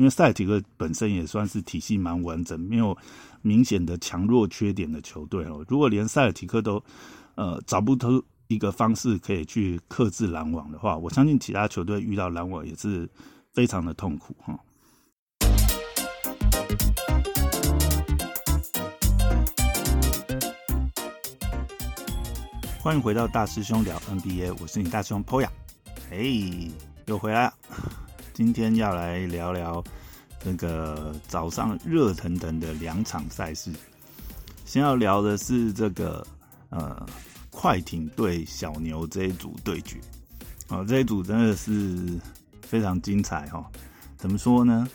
因为塞尔提克本身也算是体系蛮完整，没有明显的强弱缺点的球队哦。如果连塞尔提克都呃找不出一个方式可以去克制篮网的话，我相信其他球队遇到篮网也是非常的痛苦哈。欢迎回到大师兄聊 NBA，我是你大师兄 Poya，哎，又回来了。今天要来聊聊那个早上热腾腾的两场赛事。先要聊的是这个呃快艇对小牛这一组对决，哦，这一组真的是非常精彩哈。怎么说呢？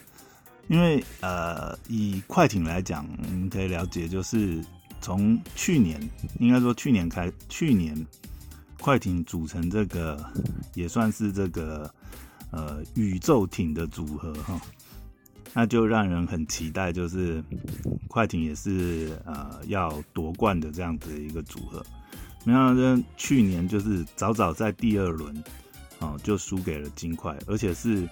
因为呃以快艇来讲，我们可以了解就是。从去年，应该说去年开，去年快艇组成这个也算是这个呃宇宙艇的组合哈，那就让人很期待，就是快艇也是呃要夺冠的这样子的一个组合。没想到去年就是早早在第二轮啊就输给了金块，而且是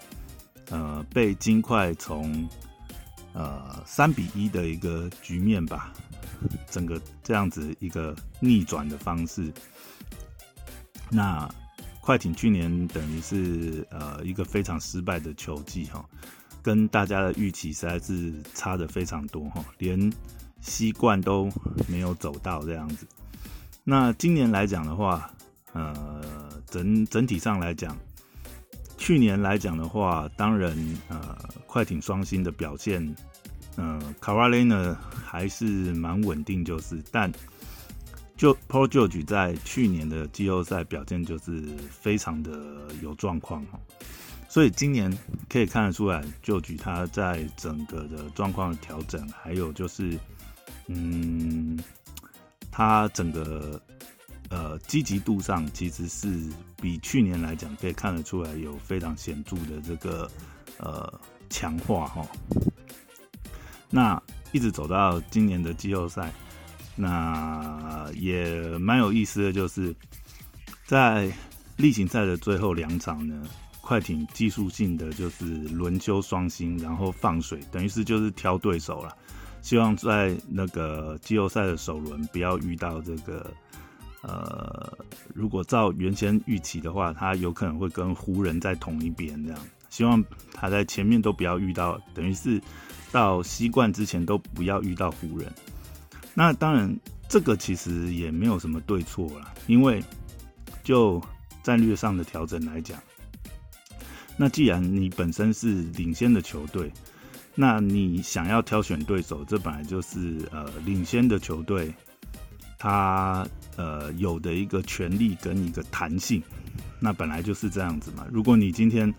呃被金块从呃三比一的一个局面吧。整个这样子一个逆转的方式，那快艇去年等于是呃一个非常失败的球季哈，跟大家的预期实在是差的非常多哈，连西冠都没有走到这样子。那今年来讲的话，呃整整体上来讲，去年来讲的话，当然呃快艇双星的表现。嗯，卡瓦雷呢还是蛮稳定，就是，但就 Paul George 在去年的季后赛表现就是非常的有状况哈，所以今年可以看得出来，George 他在整个的状况的调整，还有就是，嗯，他整个呃积极度上其实是比去年来讲可以看得出来有非常显著的这个呃强化哈。那一直走到今年的季后赛，那也蛮有意思的，就是在例行赛的最后两场呢，快艇技术性的就是轮休双星，然后放水，等于是就是挑对手了，希望在那个季后赛的首轮不要遇到这个，呃，如果照原先预期的话，他有可能会跟湖人在同一边这样，希望他在前面都不要遇到，等于是。到西冠之前都不要遇到湖人，那当然这个其实也没有什么对错啦，因为就战略上的调整来讲，那既然你本身是领先的球队，那你想要挑选对手，这本来就是呃领先的球队他呃有的一个权利跟一个弹性，那本来就是这样子嘛。如果你今天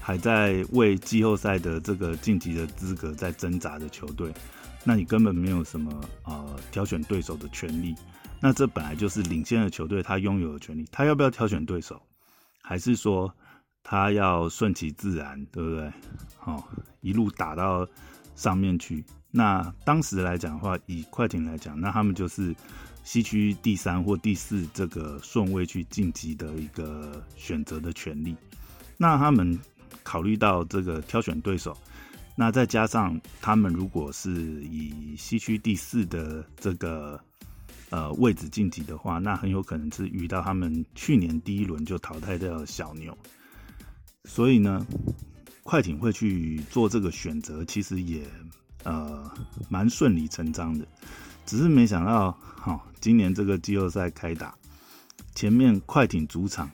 还在为季后赛的这个晋级的资格在挣扎的球队，那你根本没有什么呃挑选对手的权利。那这本来就是领先的球队他拥有的权利，他要不要挑选对手，还是说他要顺其自然，对不对？好，一路打到上面去。那当时来讲的话，以快艇来讲，那他们就是西区第三或第四这个顺位去晋级的一个选择的权利。那他们。考虑到这个挑选对手，那再加上他们如果是以西区第四的这个呃位置晋级的话，那很有可能是遇到他们去年第一轮就淘汰掉小牛。所以呢，快艇会去做这个选择，其实也呃蛮顺理成章的。只是没想到，哈，今年这个季后赛开打，前面快艇主场。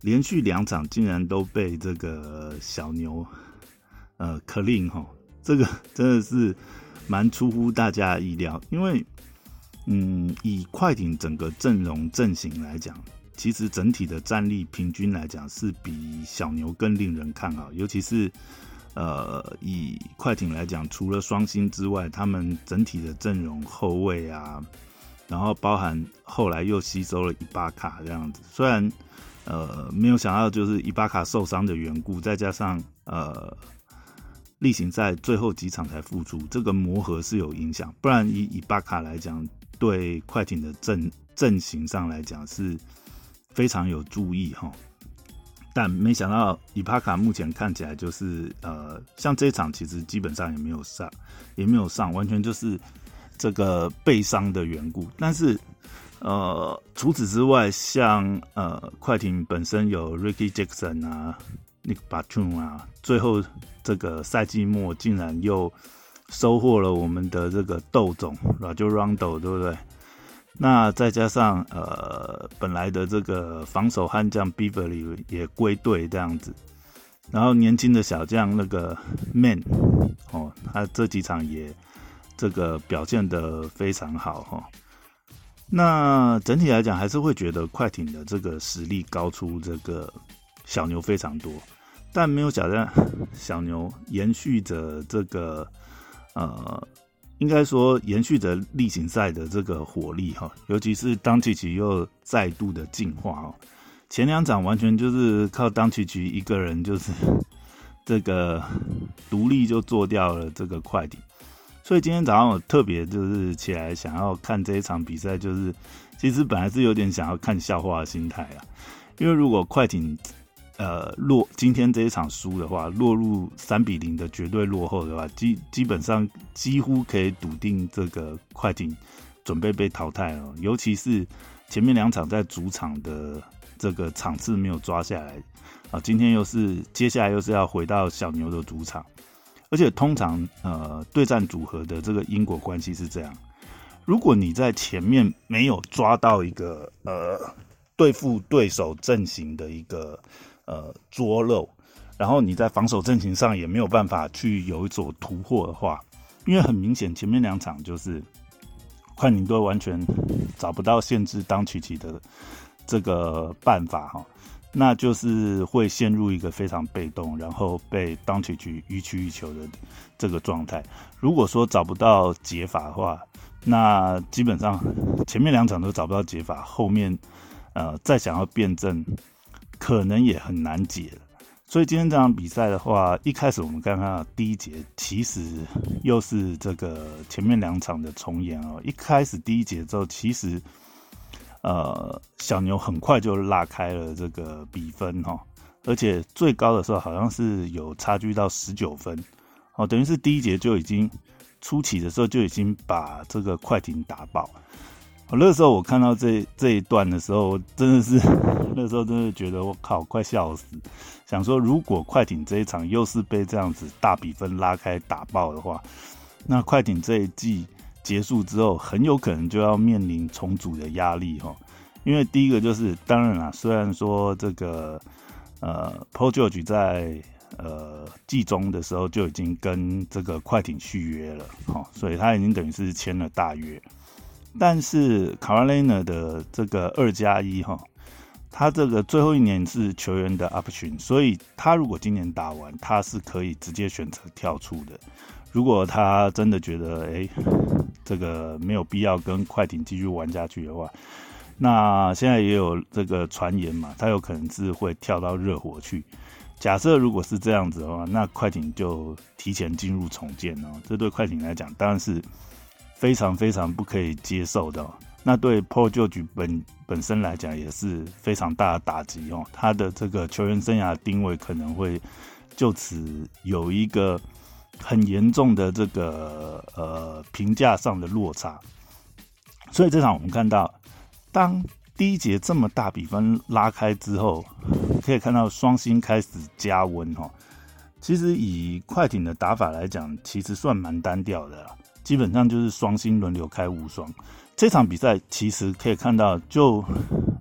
连续两场竟然都被这个小牛，呃，clean 哈，这个 真的是蛮出乎大家意料。因为，嗯，以快艇整个阵容阵型来讲，其实整体的战力平均来讲是比小牛更令人看好。尤其是，呃，以快艇来讲，除了双星之外，他们整体的阵容后卫啊，然后包含后来又吸收了伊巴卡这样子，虽然。呃，没有想到就是伊巴卡受伤的缘故，再加上呃例行赛最后几场才复出，这个磨合是有影响。不然以伊巴卡来讲，对快艇的阵阵型上来讲是非常有注意哈。但没想到伊帕卡目前看起来就是呃，像这一场其实基本上也没有上，也没有上，完全就是这个背伤的缘故。但是呃，除此之外，像呃快艇本身有 Ricky Jackson 啊，Nick Batum 啊，最后这个赛季末竟然又收获了我们的这个豆总 r a j o Rondo，对不对？那再加上呃本来的这个防守悍将 Beverly 也归队这样子，然后年轻的小将那个 Man 哦，他这几场也这个表现的非常好哈。那整体来讲，还是会觉得快艇的这个实力高出这个小牛非常多，但没有想到小牛延续着这个呃。应该说延续着例行赛的这个火力哈，尤其是当奇奇又再度的进化哦。前两场完全就是靠当奇奇一个人就是这个独立就做掉了这个快艇，所以今天早上我特别就是起来想要看这一场比赛，就是其实本来是有点想要看笑话的心态啊，因为如果快艇。呃，落今天这一场输的话，落入三比零的绝对落后的话，基基本上几乎可以笃定这个快艇准备被淘汰了。尤其是前面两场在主场的这个场次没有抓下来啊，今天又是接下来又是要回到小牛的主场，而且通常呃对战组合的这个因果关系是这样：如果你在前面没有抓到一个呃对付对手阵型的一个。呃，捉漏，然后你在防守阵型上也没有办法去有一所突破的话，因为很明显前面两场就是快艇队完全找不到限制当曲奇的这个办法哈，那就是会陷入一个非常被动，然后被当曲奇予取予求的这个状态。如果说找不到解法的话，那基本上前面两场都找不到解法，后面呃再想要辩证。可能也很难解了，所以今天这场比赛的话，一开始我们刚刚第一节其实又是这个前面两场的重演哦。一开始第一节之后，其实呃小牛很快就拉开了这个比分哈，而且最高的时候好像是有差距到十九分哦，等于是第一节就已经初期的时候就已经把这个快艇打爆。我那时候我看到这这一段的时候，真的是那时候真的觉得我靠，快笑死！想说如果快艇这一场又是被这样子大比分拉开打爆的话，那快艇这一季结束之后，很有可能就要面临重组的压力哈。因为第一个就是，当然啦，虽然说这个呃 p o George 在呃季中的时候就已经跟这个快艇续约了哈，所以他已经等于是签了大约。但是卡瓦雷纳的这个二加一哈，他这个最后一年是球员的 option，所以他如果今年打完，他是可以直接选择跳出的。如果他真的觉得哎，这个没有必要跟快艇继续玩下去的话，那现在也有这个传言嘛，他有可能是会跳到热火去。假设如果是这样子的话，那快艇就提前进入重建哦。这对快艇来讲，当然是。非常非常不可以接受的，那对 Paul George 本本身来讲也是非常大的打击哦。他的这个球员生涯定位可能会就此有一个很严重的这个呃评价上的落差。所以这场我们看到，当第一节这么大比分拉开之后，可以看到双星开始加温哈。其实以快艇的打法来讲，其实算蛮单调的。基本上就是双星轮流开无双。这场比赛其实可以看到，就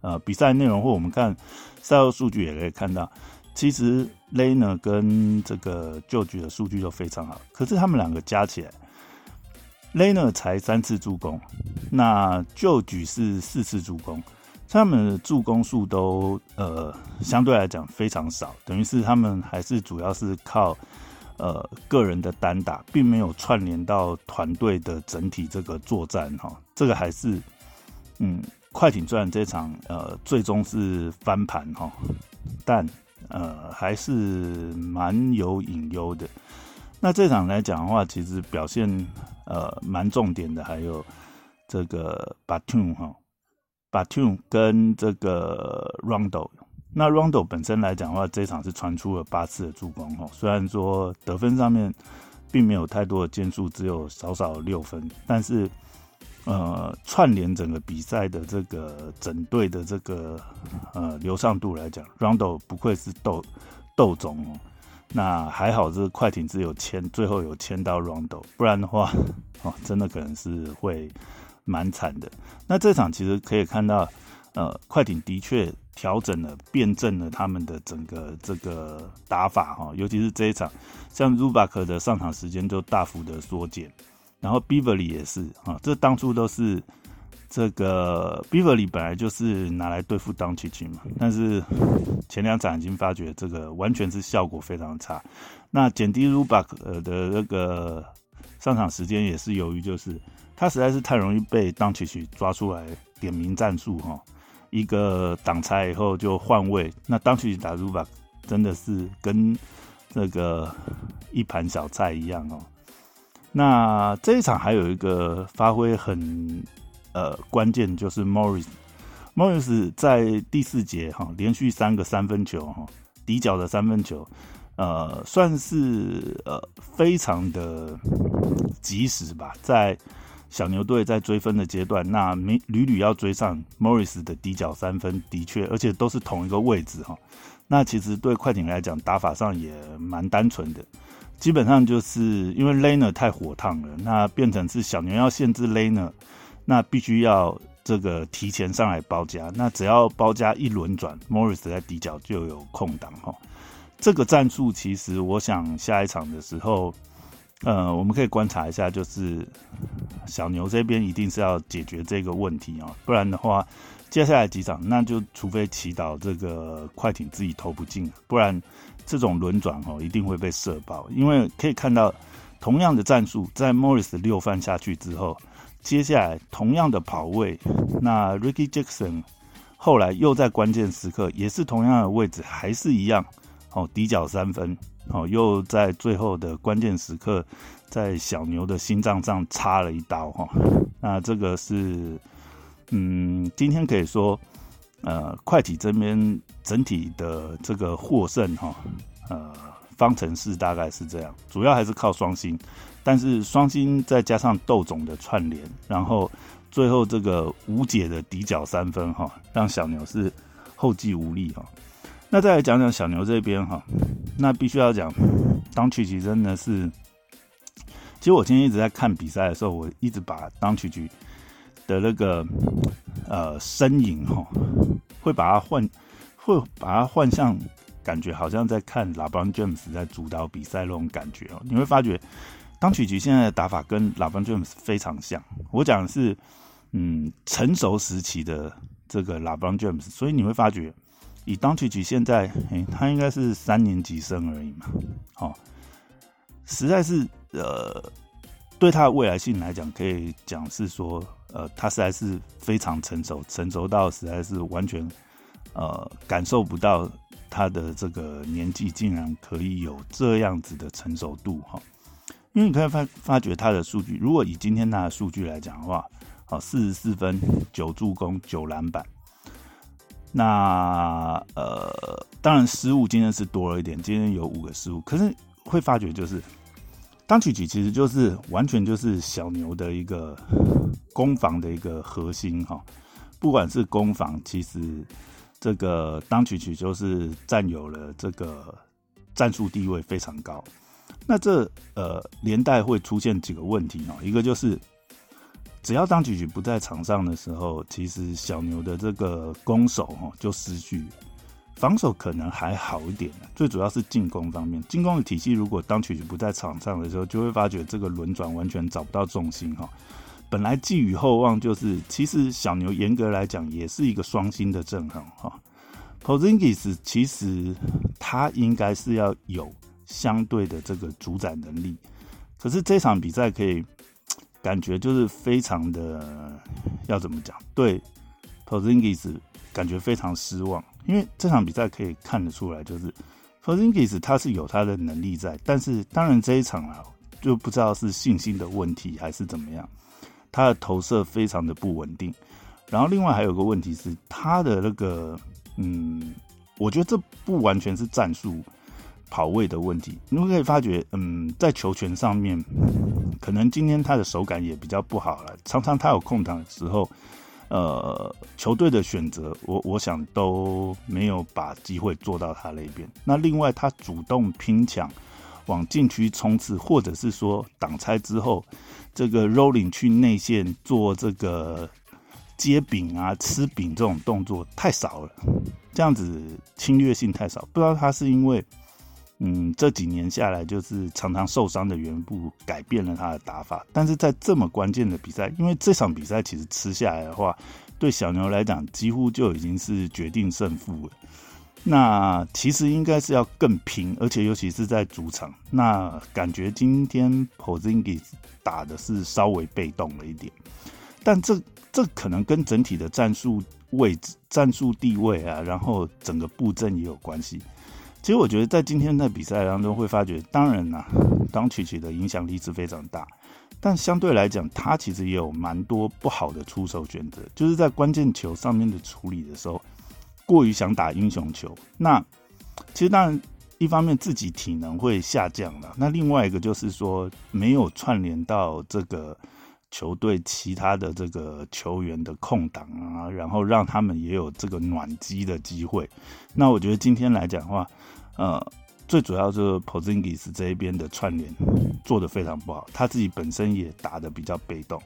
呃比赛内容或我们看赛后数据也可以看到，其实雷呢跟这个旧局的数据都非常好。可是他们两个加起来，雷呢才三次助攻，那旧局是四次助攻，他们的助攻数都呃相对来讲非常少，等于是他们还是主要是靠。呃，个人的单打并没有串联到团队的整体这个作战哈，这个还是嗯，快艇虽然这场呃最终是翻盘哈，但呃还是蛮有隐忧的。那这场来讲的话，其实表现呃蛮重点的，还有这个 Batum 哈，Batum 跟这个 Rondo。那 Rondo 本身来讲的话，这场是传出了八次的助攻哦，虽然说得分上面并没有太多的建树，只有少少六分，但是呃串联整个比赛的这个整队的这个呃流畅度来讲，Rondo 不愧是斗斗总哦。那还好，这个快艇只有签，最后有签到 Rondo，不然的话，哦，真的可能是会蛮惨的。那这场其实可以看到，呃，快艇的确调整了、辩证了他们的整个这个打法哈，尤其是这一场，像 Rubak 的上场时间就大幅的缩减，然后 Beverly 也是啊，这当初都是。这个 Beverly 本来就是拿来对付 d o n c i c 嘛，但是前两场已经发觉这个完全是效果非常差。那减低 Rubak 的那个上场时间也是由于就是他实在是太容易被 d o n c i 抓出来点名战术哈，一个挡拆以后就换位，那 d o n c i 打卢卡真的是跟这个一盘小菜一样哦。那这一场还有一个发挥很。呃，关键就是 Morris，Morris 在第四节哈连续三个三分球哈底角的三分球，呃，算是呃非常的及时吧。在小牛队在追分的阶段，那屡屡屡要追上 Morris 的底角三分，的确，而且都是同一个位置哈。那其实对快艇来讲，打法上也蛮单纯的，基本上就是因为 Lane 太火烫了，那变成是小牛要限制 Lane，。那必须要这个提前上来包夹，那只要包夹一轮转，Morris 在底角就有空档哈。这个战术其实我想下一场的时候，呃，我们可以观察一下，就是小牛这边一定是要解决这个问题啊，不然的话，接下来几场那就除非祈祷这个快艇自己投不进，不然这种轮转哦一定会被射爆，因为可以看到同样的战术在 Morris 六犯下去之后。接下来同样的跑位，那 Ricky Jackson 后来又在关键时刻也是同样的位置，还是一样哦，底角三分哦，又在最后的关键时刻在小牛的心脏上插了一刀哈。那这个是嗯，今天可以说呃，快艇这边整体的这个获胜哈，呃，方程式大概是这样，主要还是靠双星。但是双星再加上豆总的串联，然后最后这个无解的底角三分哈，让小牛是后继无力哈。那再来讲讲小牛这边哈，那必须要讲当曲奇真的是，其实我今天一直在看比赛的时候，我一直把当曲奇的那个呃身影哈，会把它换，会把它换向感觉好像在看拉邦詹姆斯在主导比赛那种感觉哦，你会发觉。当曲奇现在的打法跟拉邦 James 非常像，我讲的是，嗯，成熟时期的这个拉邦 James，所以你会发觉，以当曲局现在，哎，他应该是三年级生而已嘛，好，实在是，呃，对他的未来性来讲，可以讲是说，呃，他实在是非常成熟，成熟到实在是完全，呃，感受不到他的这个年纪竟然可以有这样子的成熟度，哈。因为你可以发发觉他的数据，如果以今天他的数据来讲的话，好，四十四分、九助攻、九篮板。那呃，当然失误今天是多了一点，今天有五个失误。可是会发觉就是，当曲曲其实就是完全就是小牛的一个攻防的一个核心哈。不管是攻防，其实这个当曲曲就是占有了这个战术地位非常高。那这呃连带会出现几个问题哦，一个就是只要当曲曲不在场上的时候，其实小牛的这个攻守哈就失去，防守可能还好一点最主要是进攻方面，进攻的体系如果当曲曲不在场上的时候，就会发觉这个轮转完全找不到重心哈。本来寄予厚望就是，其实小牛严格来讲也是一个双星的阵容哈 p o z i n g i s 其实他应该是要有。相对的这个主宰能力，可是这场比赛可以感觉就是非常的要怎么讲？对 p o z i n g i s 感觉非常失望，因为这场比赛可以看得出来，就是 p o z i n g i s 他是有他的能力在，但是当然这一场啊，就不知道是信心的问题还是怎么样，他的投射非常的不稳定。然后另外还有个问题是他的那个嗯我觉得这不完全是战术跑位的问题，你会可以发觉，嗯，在球权上面，可能今天他的手感也比较不好了，常常他有空档的时候。呃，球队的选择，我我想都没有把机会做到他那边。那另外，他主动拼抢往禁区冲刺，或者是说挡拆之后，这个 rolling 去内线做这个接饼啊、吃饼这种动作太少了，这样子侵略性太少。不知道他是因为。嗯，这几年下来，就是常常受伤的缘故，改变了他的打法。但是在这么关键的比赛，因为这场比赛其实吃下来的话，对小牛来讲，几乎就已经是决定胜负了。那其实应该是要更拼，而且尤其是在主场。那感觉今天 p o z i n g i 打的是稍微被动了一点，但这这可能跟整体的战术位置、战术地位啊，然后整个布阵也有关系。其实我觉得在今天的比赛当中会发觉，当然啦，当曲奇的影响力是非常大，但相对来讲，他其实也有蛮多不好的出手选择，就是在关键球上面的处理的时候，过于想打英雄球。那其实当然一方面自己体能会下降了，那另外一个就是说没有串联到这个球队其他的这个球员的空档啊，然后让他们也有这个暖机的机会。那我觉得今天来讲的话，呃，最主要就是 p o z i n g i s 这一边的串联做的非常不好，他自己本身也打的比较被动。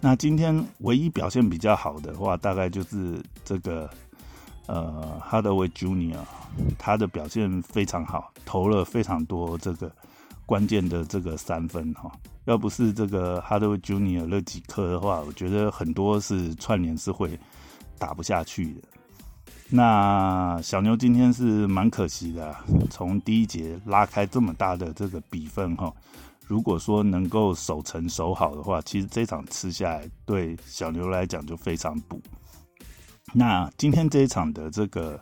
那今天唯一表现比较好的话，大概就是这个呃 Hardaway Junior，他的表现非常好，投了非常多这个关键的这个三分哈。要不是这个 Hardaway Junior 那几颗的话，我觉得很多是串联是会打不下去的。那小牛今天是蛮可惜的，从第一节拉开这么大的这个比分哈，如果说能够守成守好的话，其实这场吃下来对小牛来讲就非常补。那今天这一场的这个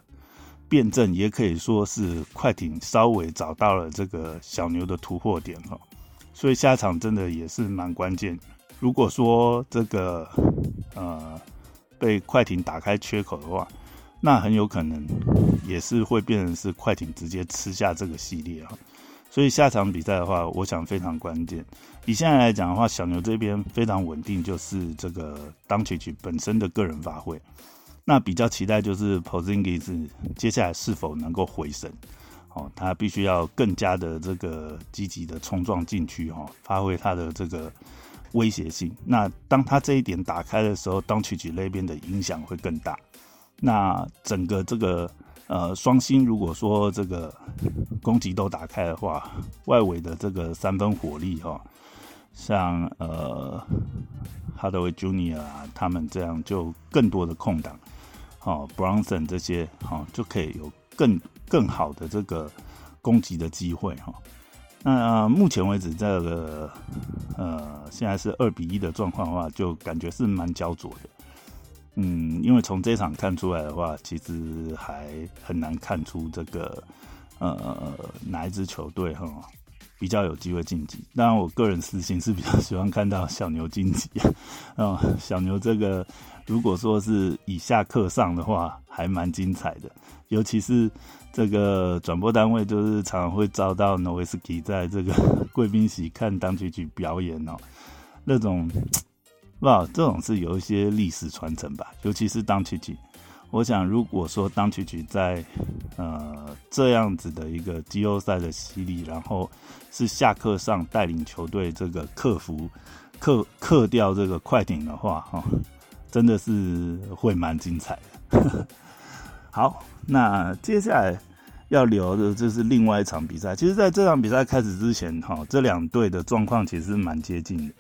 辩证也可以说是快艇稍微找到了这个小牛的突破点哈，所以下场真的也是蛮关键。如果说这个呃被快艇打开缺口的话，那很有可能也是会变成是快艇直接吃下这个系列啊，所以下场比赛的话，我想非常关键。以现在来讲的话，小牛这边非常稳定，就是这个当曲曲本身的个人发挥。那比较期待就是 Posingis 接下来是否能够回神，哦，他必须要更加的这个积极的冲撞禁区哈，发挥他的这个威胁性。那当他这一点打开的时候，当曲曲那边的影响会更大。那整个这个呃双星，如果说这个攻击都打开的话，外围的这个三分火力哈，像呃哈德威 Junior 啊，他们这样就更多的空档，好 Bronson 这些好就可以有更更好的这个攻击的机会哈。那目前为止这个呃现在是二比一的状况的话，就感觉是蛮焦灼的。嗯，因为从这场看出来的话，其实还很难看出这个呃哪一支球队哈比较有机会晋级。当然，我个人私心是比较喜欢看到小牛晋级啊。小牛这个如果说是以下课上的话，还蛮精彩的。尤其是这个转播单位，就是常常会遭到 Noisky 在这个 贵宾席看当曲曲表演哦，那种。哇，这种是有一些历史传承吧，尤其是当曲曲。我想，如果说当曲曲在呃这样子的一个季后赛的洗礼，然后是下课上带领球队这个克服克克掉这个快艇的话，哈，真的是会蛮精彩的。好，那接下来要聊的就是另外一场比赛。其实，在这场比赛开始之前，哈，这两队的状况其实蛮接近的。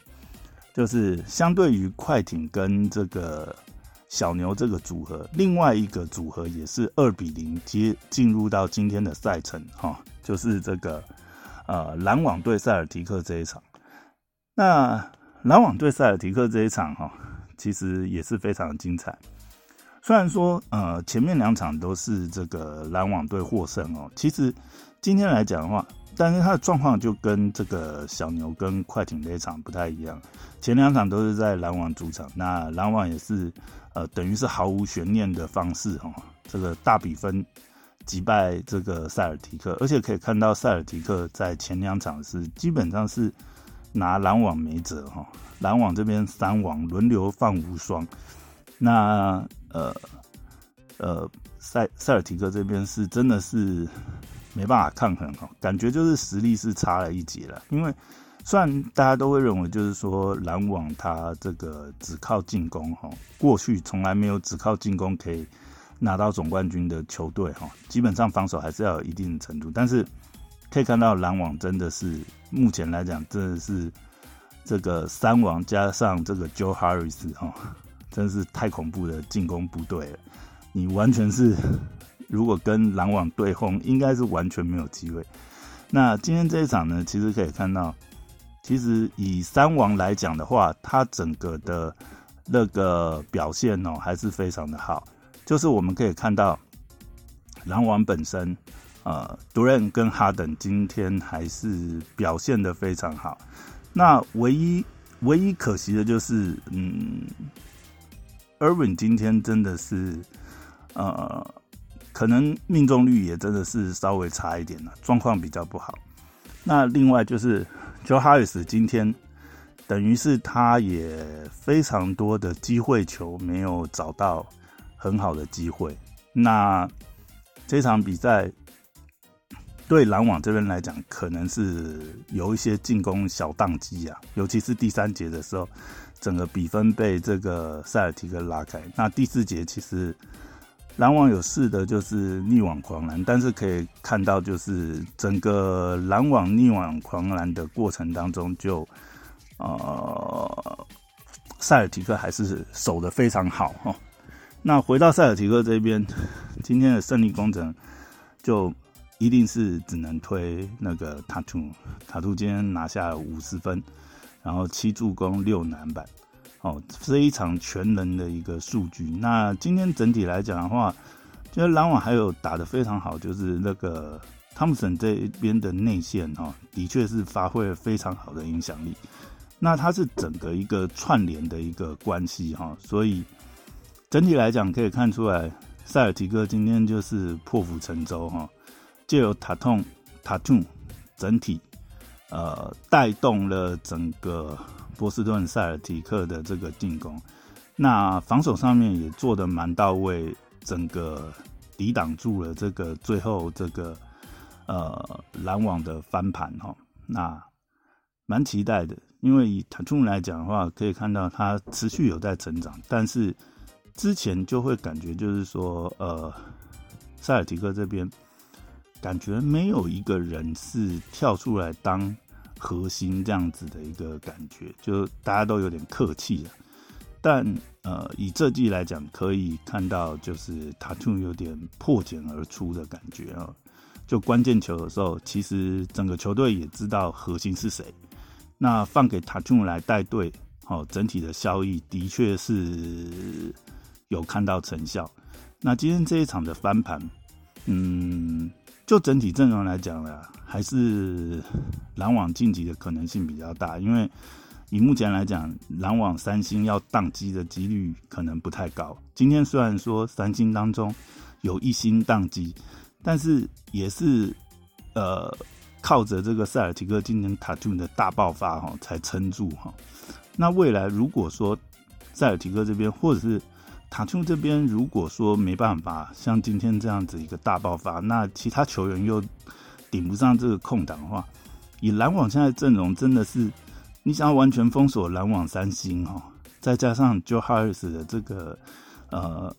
就是相对于快艇跟这个小牛这个组合，另外一个组合也是二比零接进入到今天的赛程哈，就是这个呃篮网对塞尔提克这一场。那篮网对塞尔提克这一场哈，其实也是非常精彩。虽然说呃前面两场都是这个篮网队获胜哦，其实今天来讲的话。但是他的状况就跟这个小牛跟快艇那场不太一样，前两场都是在篮网主场，那篮网也是呃等于是毫无悬念的方式哈，这个大比分击败这个塞尔提克，而且可以看到塞尔提克在前两场是基本上是拿篮网没辙哈，篮网这边三网轮流放无双，那呃呃塞塞尔提克这边是真的是没办法抗衡哈，感觉就是实力是差了一截了，因为虽然大家都会认为就是说篮网他这个只靠进攻哈，过去从来没有只靠进攻可以。拿到总冠军的球队哈，基本上防守还是要有一定的程度，但是可以看到篮网真的是目前来讲真的是这个三王加上这个 Joe Harris 哈，真是太恐怖的进攻部队了。你完全是如果跟篮网对轰，应该是完全没有机会。那今天这一场呢，其实可以看到，其实以三王来讲的话，他整个的那个表现哦，还是非常的好。就是我们可以看到，篮网本身，呃，杜兰跟哈登今天还是表现的非常好。那唯一唯一可惜的就是，嗯，Irvin 今天真的是，呃，可能命中率也真的是稍微差一点了，状况比较不好。那另外就是 Joe Harris 今天，等于是他也非常多的机会球没有找到。很好的机会。那这场比赛对篮网这边来讲，可能是有一些进攻小宕机啊，尤其是第三节的时候，整个比分被这个塞尔提克拉开。那第四节其实篮网有试的就是逆网狂澜，但是可以看到，就是整个篮网逆网狂澜的过程当中，就呃塞尔提克还是守的非常好哈。那回到塞尔提克这边，今天的胜利工程就一定是只能推那个塔图。塔图今天拿下五十分，然后七助攻六篮板，哦，非常全能的一个数据。那今天整体来讲的话，觉得篮网还有打得非常好，就是那个汤姆森这边的内线哈，的确是发挥了非常好的影响力。那它是整个一个串联的一个关系哈，所以。整体来讲，可以看出来，塞尔提克今天就是破釜沉舟哈，借由塔痛塔痛整体呃带动了整个波士顿塞尔提克的这个进攻，那防守上面也做的蛮到位，整个抵挡住了这个最后这个呃篮网的翻盘哈，那蛮期待的，因为以塔图来讲的话，可以看到他持续有在成长，但是。之前就会感觉就是说，呃，塞尔提克这边感觉没有一个人是跳出来当核心这样子的一个感觉，就大家都有点客气了。但呃，以这季来讲，可以看到就是塔图有点破茧而出的感觉啊。就关键球的时候，其实整个球队也知道核心是谁，那放给塔图来带队，好，整体的效益的确是。有看到成效，那今天这一场的翻盘，嗯，就整体阵容来讲呢，还是篮网晋级的可能性比较大，因为以目前来讲，篮网三星要宕机的几率可能不太高。今天虽然说三星当中有一星宕机，但是也是呃靠着这个塞尔提克今天塔图的大爆发哈才撑住哈。那未来如果说塞尔提克这边或者是塔图这边如果说没办法像今天这样子一个大爆发，那其他球员又顶不上这个空档的话，以篮网现在阵容真的是，你想要完全封锁篮网三星哈，再加上 Joe Harris 的这个呃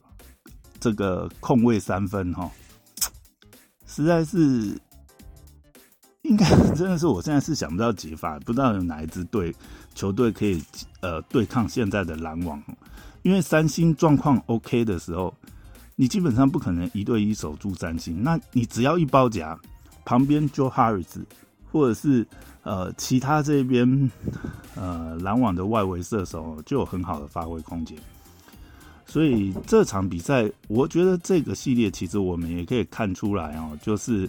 这个控位三分哈，实在是应该 真的是我现在是想不到解法，不知道有哪一支队球队可以呃对抗现在的篮网。因为三星状况 OK 的时候，你基本上不可能一对一守住三星。那你只要一包夹，旁边 Joe Harris 或者是呃其他这边呃篮网的外围射手就有很好的发挥空间。所以这场比赛，我觉得这个系列其实我们也可以看出来哦，就是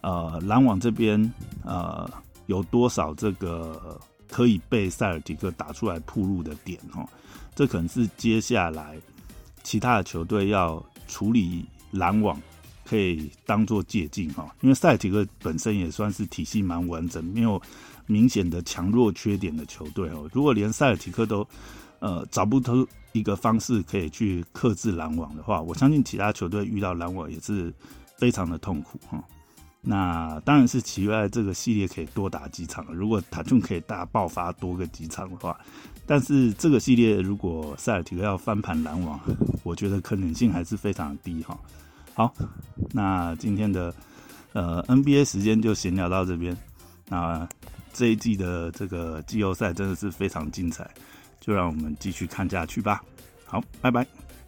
呃篮网这边呃有多少这个可以被塞尔提克打出来铺路的点哦。这可能是接下来其他的球队要处理篮网可以当做借鉴哈，因为塞尔提克本身也算是体系蛮完整，没有明显的强弱缺点的球队哦。如果连塞尔提克都呃找不出一个方式可以去克制篮网的话，我相信其他球队遇到篮网也是非常的痛苦哈。那当然是期待这个系列可以多打几场，如果塔顿可以大爆发多个几场的话，但是这个系列如果塞尔提克要翻盘篮网，我觉得可能性还是非常低哈。好，那今天的呃 NBA 时间就闲聊到这边。那这一季的这个季后赛真的是非常精彩，就让我们继续看下去吧。好，拜拜。